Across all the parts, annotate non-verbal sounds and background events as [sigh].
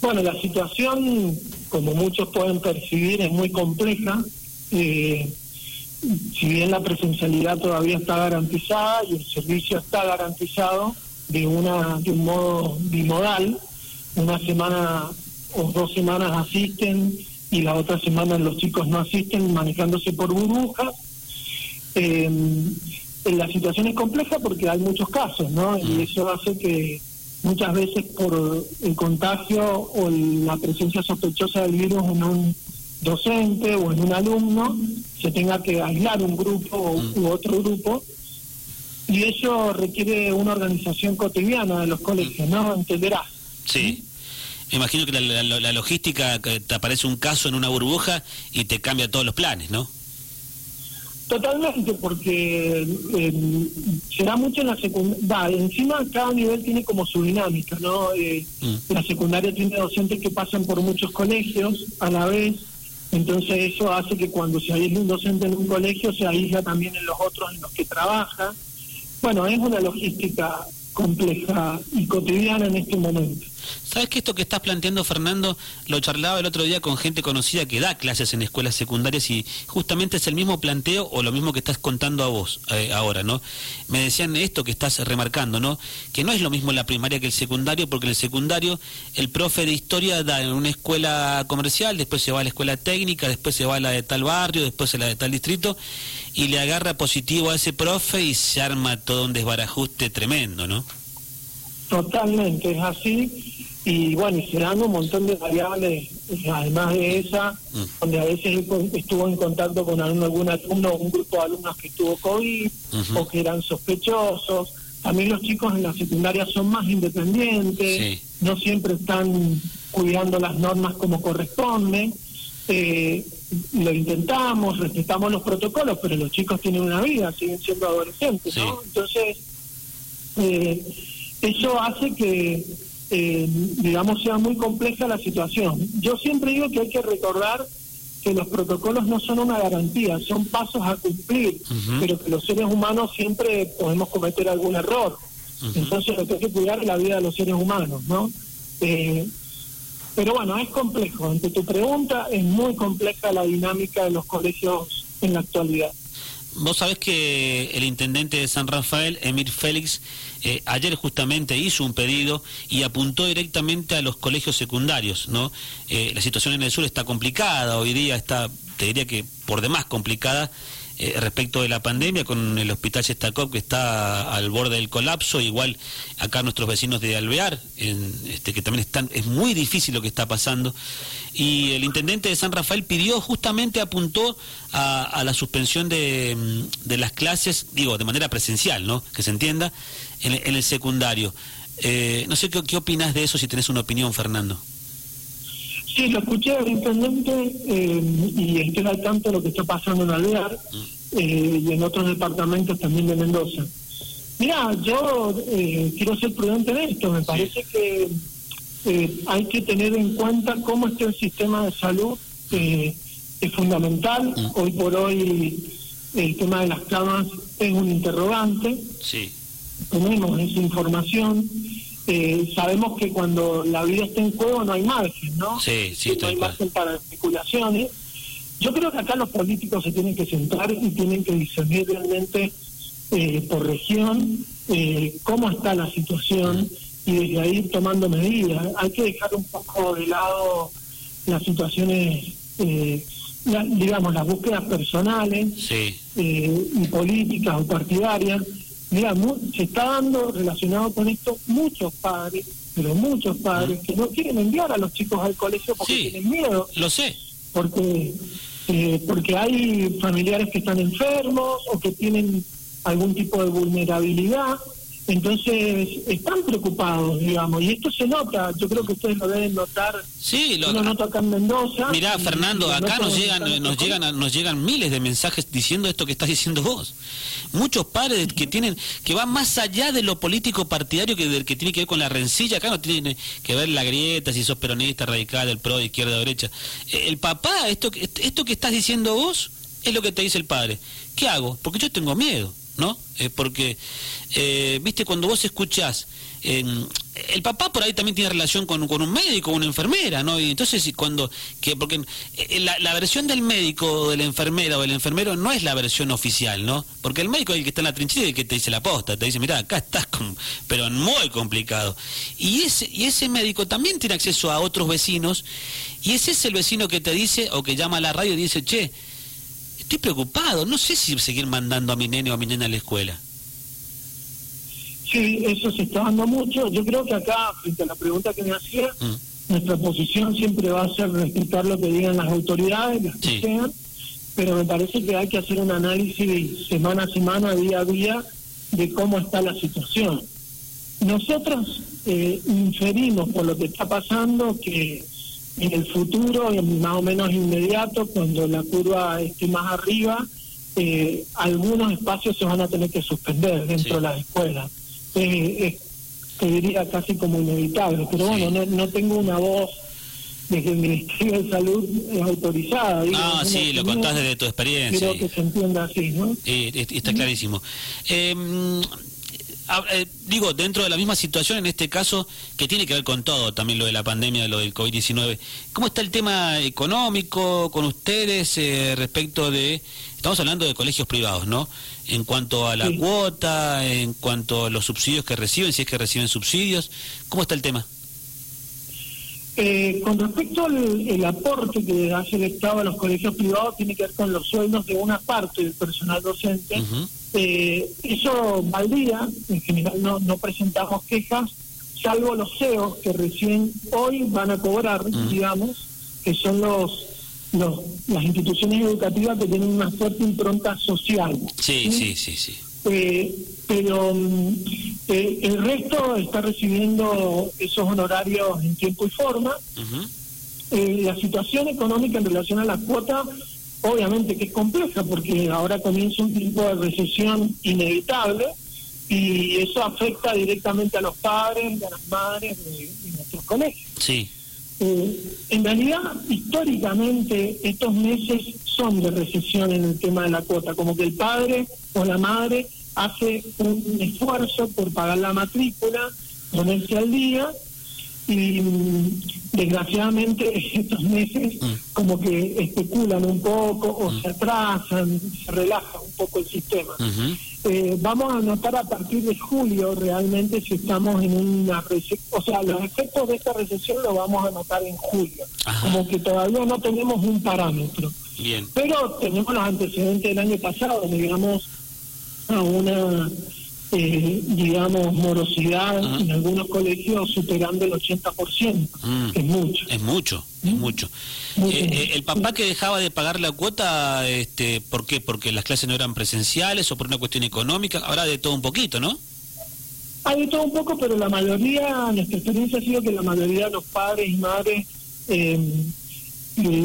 Bueno, la situación, como muchos pueden percibir, es muy compleja. Eh, si bien la presencialidad todavía está garantizada y el servicio está garantizado de una de un modo bimodal, una semana o dos semanas asisten y la otra semana los chicos no asisten manejándose por burbujas. Eh, la situación es compleja porque hay muchos casos, ¿no? Y mm. eso hace que muchas veces por el contagio o la presencia sospechosa del virus en un docente o en un alumno se tenga que aislar un grupo mm. u otro grupo y eso requiere una organización cotidiana de los colegios, ¿no? Entenderás. Sí. Me imagino que la, logística, que te aparece un caso en una burbuja y te cambia todos los planes, ¿no? Totalmente, porque eh, será mucho en la secundaria. Encima cada nivel tiene como su dinámica, ¿no? Eh, mm. La secundaria tiene docentes que pasan por muchos colegios a la vez, entonces eso hace que cuando se aísla un docente en un colegio se aísla también en los otros en los que trabaja. Bueno, es una logística compleja y cotidiana en este momento. ¿Sabes que esto que estás planteando, Fernando, lo charlaba el otro día con gente conocida que da clases en escuelas secundarias y justamente es el mismo planteo o lo mismo que estás contando a vos eh, ahora, ¿no? Me decían esto que estás remarcando, ¿no? Que no es lo mismo la primaria que el secundario, porque en el secundario el profe de historia da en una escuela comercial, después se va a la escuela técnica, después se va a la de tal barrio, después a la de tal distrito y le agarra positivo a ese profe y se arma todo un desbarajuste tremendo, ¿no? Totalmente, es así y bueno, y se dan un montón de variables, además de esa, mm. donde a veces estuvo en contacto con algún, alumno o un grupo de alumnos que tuvo COVID o que eran sospechosos. También los chicos en la secundaria son más independientes, no siempre están cuidando las normas como corresponde. Eh, lo intentamos, respetamos los protocolos, pero los chicos tienen una vida, siguen siendo adolescentes, ¿no? Entonces, eh, eso hace que eh, digamos, sea muy compleja la situación. Yo siempre digo que hay que recordar que los protocolos no son una garantía, son pasos a cumplir, pero que los seres humanos siempre podemos cometer algún error. Entonces lo que hay que cuidar es la vida de los seres humanos, ¿no? Eh, pero bueno, es complejo. Ante tu pregunta, es muy compleja la dinámica de los colegios en la actualidad. Vos sabés que el intendente de San Rafael, Emir Félix, eh, ayer justamente hizo un pedido y apuntó directamente a los colegios secundarios, ¿no? Eh, la situación en el sur está complicada, hoy día está, te diría que por demás complicada, eh, respecto de la pandemia con el hospital Chestakov que está al borde del colapso, igual acá nuestros vecinos de Alvear, en, este, que también están, es muy difícil lo que está pasando. Y el intendente de San Rafael pidió, justamente apuntó a, la suspensión de, mm, las clases, digo, de manera presencial, ¿no? Que se entienda, en, el secundario. Eh, no sé qué, qué opinas de eso, si tenés una opinión, Fernando. Sí, lo escuché al intendente eh, y estoy al tanto de lo que está pasando en Alvear eh, y en otros departamentos también de Mendoza. Mira, yo eh, quiero ser prudente en esto. Me parece que hay que tener en cuenta cómo está el sistema de salud. es fundamental. Mm. Hoy por hoy el tema de las camas es un interrogante. Sí. Tenemos esa información eh, sabemos que cuando la vida está en juego no hay margen, ¿no? Sí, sí, no hay margen para especulaciones. Yo creo que acá los políticos se tienen que centrar y tienen que discernir realmente eh, por región eh, cómo está la situación y desde ahí tomando medidas. Hay que dejar un poco de lado las situaciones, digamos, las búsquedas personales y políticas o partidarias Mira, se está dando relacionado con esto muchos padres, pero muchos padres que no quieren enviar a los chicos al colegio porque tienen miedo. Lo sé. Porque, eh, porque hay familiares que están enfermos o que tienen algún tipo de vulnerabilidad entonces, están preocupados, digamos, y esto se nota, yo creo que ustedes lo deben notar. Sí, lo uno nota acá en Mendoza. Mirá, Fernando, acá nos llegan, nos llegan, nos llegan miles de mensajes diciendo esto que estás diciendo vos. Muchos padres que tienen, que van más allá de lo político partidario que del que tiene que ver con la rencilla, acá no tiene que ver la grieta, si sos peronista, radical, el pro, izquierda, derecha. Eh, el papá, esto, esto que estás diciendo vos, es lo que te dice el padre. ¿Qué hago? Porque yo tengo miedo. ¿No? Eh, porque, viste, cuando vos escuchás el papá por ahí también tiene relación con, con un médico, una enfermera, ¿no? Y entonces cuando, que porque eh, la, la, versión del médico de la enfermera o del enfermero no es la versión oficial, ¿no? Porque el médico es el que está en la trinchera y el que te dice la posta, te dice, mira, acá estás, con... pero muy complicado. Y ese, y ese médico también tiene acceso a otros vecinos y ese es el vecino que te dice o que llama a la radio y dice, che, estoy preocupado, no sé si seguir mandando a mi nene o a mi nena a la escuela. Sí, eso se está dando mucho. Yo creo que acá, frente a la pregunta que me hacía, mm. nuestra posición siempre va a ser respetar lo que digan las autoridades, las que sean, pero me parece que hay que hacer un análisis semana a semana, día a día, de cómo está la situación. Nosotros eh, inferimos por lo que está pasando que en el futuro, más o menos inmediato, cuando la curva esté más arriba, eh, algunos espacios se van a tener que suspender dentro de las escuelas eh, te diría casi como inevitable. Pero bueno, no, no tengo una voz desde el Ministerio de Salud autorizada. ah, sí, lo contás desde tu experiencia. Creo que se entienda así, ¿no? está clarísimo. Em, eh, digo, dentro de la misma situación, en este caso, que tiene que ver con todo, también lo de la pandemia, lo del COVID-19, ¿cómo está el tema económico con ustedes eh, respecto de, estamos hablando de colegios privados, ¿no? En cuanto a la cuota, en cuanto a los subsidios que reciben, si es que reciben subsidios, ¿cómo está el tema? Eh, con respecto al aporte que hace el Estado a los colegios privados, tiene que ver con los sueldos de una parte del personal docente. Eh, eso valdría, en general no, no presentamos quejas, salvo los CEOs que recién hoy van a cobrar, mm. digamos, que son los, los las instituciones educativas que tienen una fuerte impronta social. Sí, sí, sí, sí. Eh, pero eh, el resto está recibiendo esos honorarios en tiempo y forma. la situación económica en relación a la cuota obviamente que es compleja porque ahora comienza un tipo de recesión inevitable y eso afecta directamente a los padres y a las madres de, nuestros colegios. Sí. Eh, en realidad, históricamente, estos meses son de recesión en el tema de la cuota, como que el padre o la madre hace un esfuerzo por pagar la matrícula, ponerse al día y desgraciadamente [laughs] estos meses mm. como que especulan un poco o mm. se atrasan, se relaja un poco el sistema. Eh, vamos a notar a partir de julio realmente si estamos en una recesión, o sea, los efectos de esta recesión lo vamos a notar en julio, como que todavía no tenemos un parámetro. Bien. Pero tenemos los antecedentes del año pasado, digamos, a una eh, digamos, morosidad en algunos colegios superando el 80%. Mm. Es mucho. Es mucho, es ¿Mm? mucho. Eh, eh, el papá que dejaba de pagar la cuota, este, ¿por qué? ¿Porque las clases no eran presenciales o por una cuestión económica? Ahora de todo un poquito, ¿no? Hay de todo un poco, pero la mayoría, nuestra experiencia ha sido que la mayoría de los padres y madres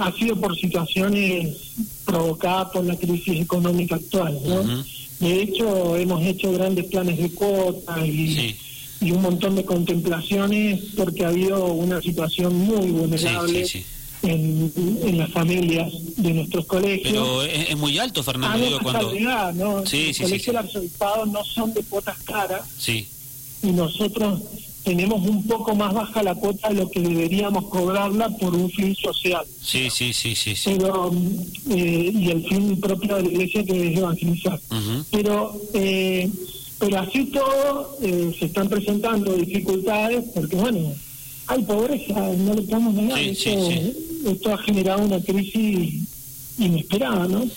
ha sido por situaciones provocadas por la crisis económica actual, ¿no? De hecho, hemos hecho grandes planes de cuotas y, un montón de contemplaciones porque ha habido una situación muy vulnerable. en, en, las familias de nuestros colegios. Pero es, muy alto, Fernando. Digo, cuando... ¿no? Los colegios del arzobispado no son de cuotas caras. Sí. Y nosotros tenemos un poco más baja la cuota de lo que deberíamos cobrarla por un fin social. Sí, sí, sí, sí. Pero, eh, y el fin propio de la iglesia que es evangelizar. Pero, eh, pero así todo eh, se están presentando dificultades porque, bueno, hay pobreza, no lo podemos negar. esto ha generado una crisis inesperada, ¿no?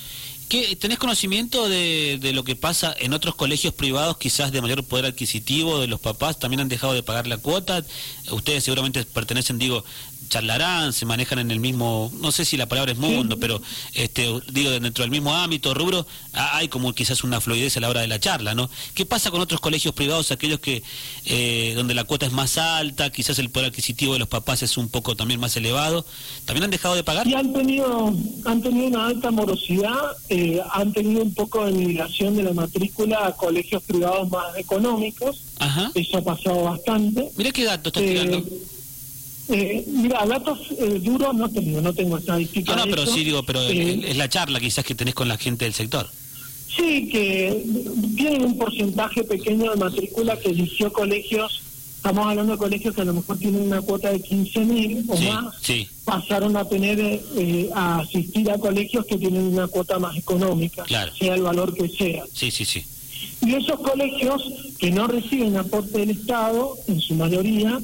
¿Qué, ¿Tenés conocimiento de, de, lo que pasa en otros colegios privados, quizás de mayor poder adquisitivo de los papás? ¿También han dejado de pagar la cuota? Ustedes seguramente pertenecen, digo, charlarán, se manejan en el mismo, no sé si la palabra es mundo, pero este, digo, dentro del mismo ámbito, rubro, hay como quizás una fluidez a la hora de la charla, ¿no? ¿Qué pasa con otros colegios privados, aquellos que eh, donde la cuota es más alta, quizás el poder adquisitivo de los papás es un poco también más elevado? ¿También han dejado de pagar? Y han tenido, han tenido una alta morosidad, eh, han tenido un poco de migración de la matrícula a colegios privados más económicos. Eso ha pasado bastante. Mira qué dato estás tirando. Eh, mira, datos eh, duros no tengo, no tengo estadísticas. No, no, pero sí digo, pero eh, es la charla quizás que tenés con la gente del sector. Sí, que tienen un porcentaje pequeño de matrícula que eligió colegios estamos hablando de colegios que a lo mejor tienen una cuota de 15.000 o más, pasaron a tener eh, a asistir a colegios que tienen una cuota más económica, sea el valor que sea. Sí, sí, sí. Y esos colegios que no reciben aporte del Estado, en su mayoría,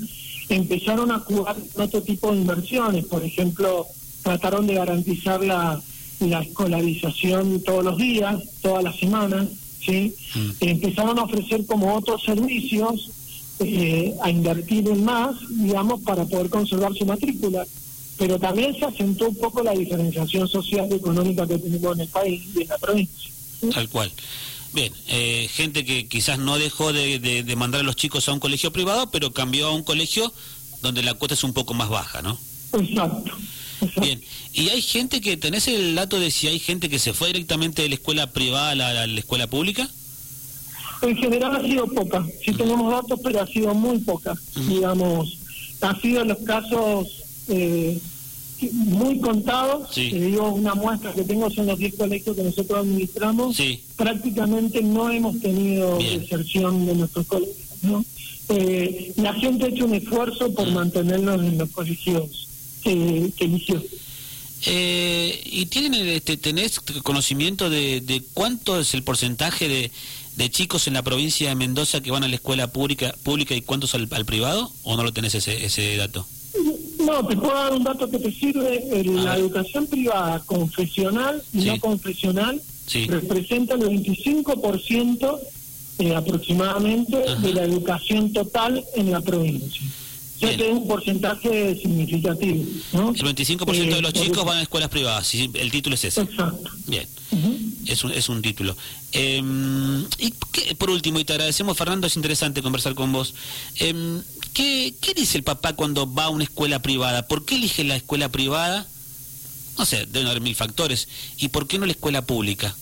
empezaron a jugar otro tipo de inversiones. Por ejemplo, trataron de garantizar la, la escolarización todos los días, todas las semanas, ¿sí? Mm. Empezaron a ofrecer como otros servicios, eh, a invertir en más, digamos, para poder conservar su matrícula. Pero también se asentó un poco la diferenciación social y económica que tenemos en el país y en la provincia. Tal cual. Bien, eh, gente que quizás no dejó de, mandar a los chicos a un colegio privado, pero cambió a un colegio donde la cuota es un poco más baja, ¿no? Exacto. Bien, ¿y hay gente que, tenés el dato de si hay gente que se fue directamente de la escuela privada a la, escuela pública? En general ha sido poca, sí tenemos datos, pero ha sido muy poca, digamos. Ha sido los casos eh, muy contados. Sí. Te digo, una muestra que tengo son los 10 colegios que nosotros administramos. Prácticamente no hemos tenido deserción de nuestros colegios. ¿no? Eh, la gente ha hecho un esfuerzo por mantenernos en los colegios que, eligió. Eh, ¿Y tienen este, tenés conocimiento de, de cuánto es el porcentaje de, de, chicos en la provincia de Mendoza que van a la escuela pública pública y cuántos al, al privado? ¿O no lo tenés ese, ese dato? No, te puedo dar un dato que te sirve. La educación privada confesional y no confesional representa el 25% eh, aproximadamente de la educación total en la provincia. O sea que es un porcentaje significativo. ¿no? El 25% de los eh, chicos van a escuelas privadas, el título es ese. Exacto. Bien, es, un, es un título. Em, y por último, y te agradecemos, Fernando, es interesante conversar con vos. Eh, ¿Qué, dice el papá cuando va a una escuela privada? ¿Por qué elige la escuela privada? No sé, deben haber mil factores. ¿Y por qué no la escuela pública?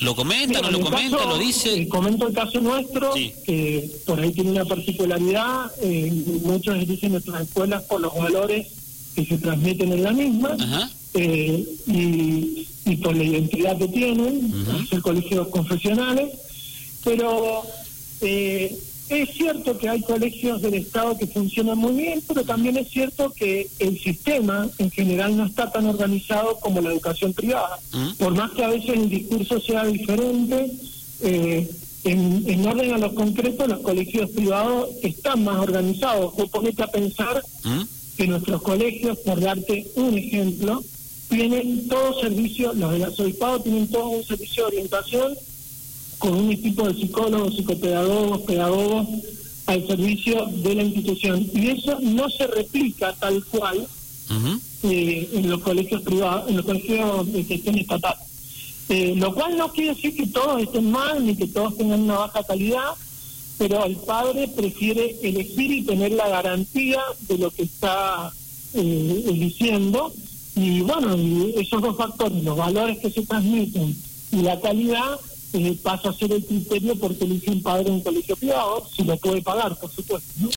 ¿Lo comenta, no lo comenta, lo dice? Comento el caso nuestro, que por ahí tiene una particularidad. Eh, muchos dicen nuestras escuelas por los valores que se transmiten en la misma eh, y, por la identidad que tienen, ser colegios confesionales. Pero eh, es cierto que hay colegios del Estado que funcionan muy bien, pero también es cierto que el sistema en general no está tan organizado como la educación privada. ¿Mm? Por más que a veces el discurso sea diferente, eh, en, orden a lo concreto, los colegios privados están más organizados. Vos ponete a pensar ¿Mm? que nuestros colegios, por darte un ejemplo, tienen todo servicio, los del arzobispado tienen todo un servicio de orientación con un equipo de psicólogos, psicopedagogos, pedagogos al servicio de la institución. Y eso no se replica tal cual eh, en los colegios privados, en los colegios de gestión estatal. Eh, lo cual no quiere decir que todos estén mal ni que todos tengan una baja calidad, pero el padre prefiere elegir y tener la garantía de lo que está eh, eligiendo. Y bueno, esos dos factores, los valores que se transmiten y la calidad, eh, pasa a ser el criterio porque elige un padre en un colegio privado, si lo puede pagar, por supuesto.